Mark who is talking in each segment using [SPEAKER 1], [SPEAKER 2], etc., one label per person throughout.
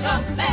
[SPEAKER 1] to make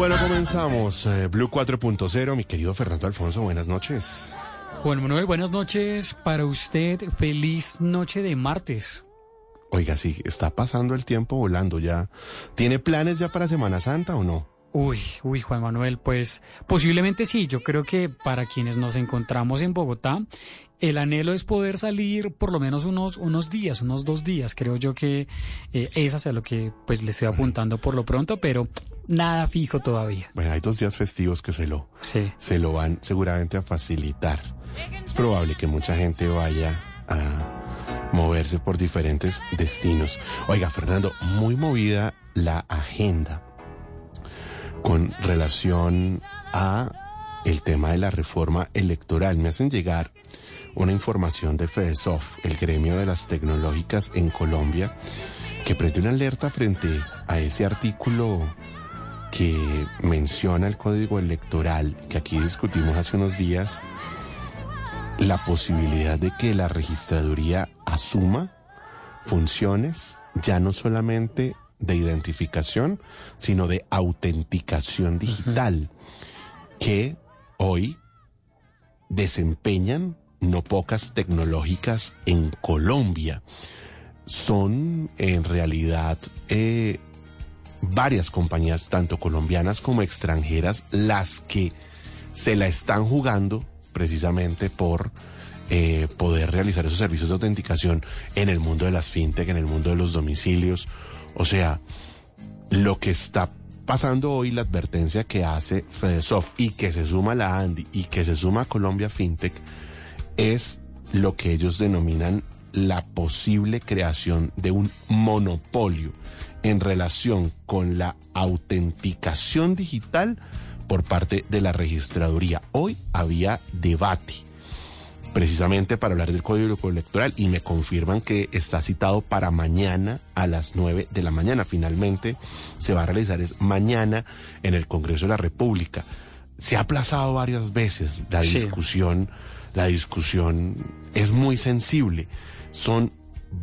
[SPEAKER 1] Bueno, comenzamos. eh, Blue 4.0. Mi querido Fernando Alfonso, buenas noches.
[SPEAKER 2] Juan Manuel, buenas noches para usted. Feliz noche de martes.
[SPEAKER 1] Oiga, sí, está pasando el tiempo volando ya. ¿Tiene planes ya para Semana Santa o no?
[SPEAKER 2] Uy, uy, Juan Manuel, pues posiblemente sí. Yo creo que para quienes nos encontramos en Bogotá, el anhelo es poder salir por lo menos unos, unos días, unos dos días. Creo yo que eh, es hacia lo que pues le estoy apuntando por lo pronto, pero nada fijo todavía.
[SPEAKER 1] Bueno, hay dos días festivos que se lo,
[SPEAKER 2] Sí.
[SPEAKER 1] se lo van seguramente a facilitar. Es probable que mucha gente vaya a moverse por diferentes destinos. Oiga, Fernando, muy movida la agenda con relación a el tema de la reforma electoral. Me hacen llegar una información de FEDESOF, el gremio de las tecnológicas en Colombia, que prende una alerta frente a ese artículo que menciona el código electoral que aquí discutimos hace unos días, la posibilidad de que la registraduría asuma funciones ya no solamente de identificación, sino de autenticación digital, que hoy desempeñan no pocas tecnológicas en Colombia. Son en realidad eh, varias compañías, tanto colombianas como extranjeras, las que se la están jugando precisamente por eh, poder realizar esos servicios de autenticación en el mundo de las fintech, en el mundo de los domicilios. O sea, lo que está pasando hoy, la advertencia que hace FedeSoft y que se suma la Andy y que se suma Colombia FinTech, es lo que ellos denominan la posible creación de un monopolio en relación con la autenticación digital por parte de la registraduría. Hoy había debate precisamente para hablar del código electoral y me confirman que está citado para mañana a las 9 de la mañana. Finalmente se va a realizar es mañana en el Congreso de la República. Se ha aplazado varias veces la
[SPEAKER 2] Sí.
[SPEAKER 1] discusión, la discusión es muy sensible. Son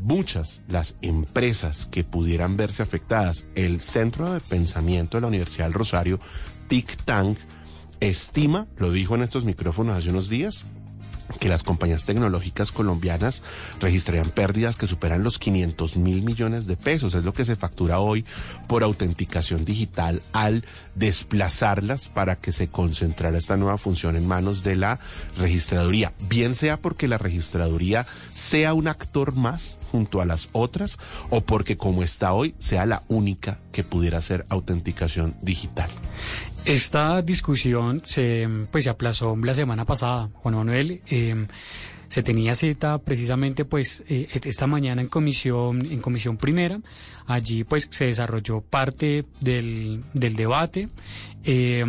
[SPEAKER 1] muchas las empresas que pudieran verse afectadas. El Centro de Pensamiento de la Universidad del Rosario, TIC Tank, estima, lo dijo en estos micrófonos hace unos días, que las compañías tecnológicas colombianas registrarían pérdidas que superan los 500 mil millones de pesos. Es lo que se factura hoy por autenticación digital al desplazarlas para que se concentrara esta nueva función en manos de la registraduría. Bien sea porque la registraduría sea un actor más junto a las otras o porque como está hoy sea la única que pudiera hacer autenticación digital.
[SPEAKER 2] Esta discusión se, pues, se aplazó la semana pasada, Juan Manuel. eh, se tenía cita precisamente pues eh, est- esta mañana en comisión en comisión primera. Allí pues se desarrolló parte del, del debate eh,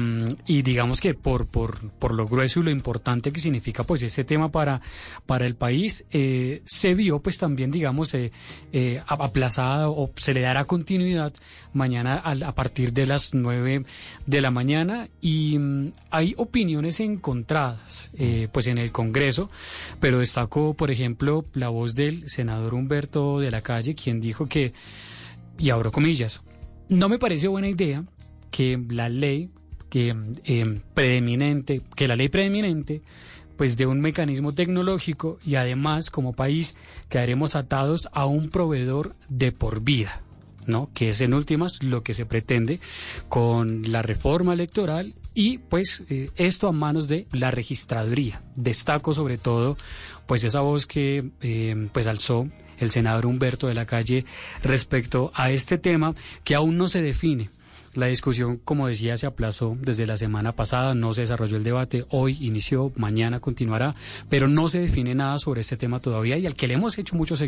[SPEAKER 2] y digamos que por, por, por lo grueso y lo importante que significa pues este tema para, para el país eh, se vio pues también digamos eh, a- aplazada o se le dará continuidad mañana al- a, partir de las 9 de la mañana. Y mm, hay opiniones encontradas pues en el Congreso pero destacó por ejemplo la voz del senador Humberto de la Calle quien dijo que y abro comillas, no me parece buena idea que la ley que eh, preeminente, que la ley preeminente pues de un mecanismo tecnológico y además como país quedaremos atados a un proveedor de por vida, ¿no? Que es en últimas lo que se pretende con la reforma electoral y pues eh, esto a manos de la registraduría. Destaco sobre todo pues esa voz que eh, pues alzó el senador Humberto de la Calle respecto a este tema que aún no se define. La discusión, como decía, se aplazó desde la semana pasada, no se desarrolló el debate, hoy inició, mañana continuará, pero no se define nada sobre este tema todavía y al que le hemos hecho mucho seguimiento.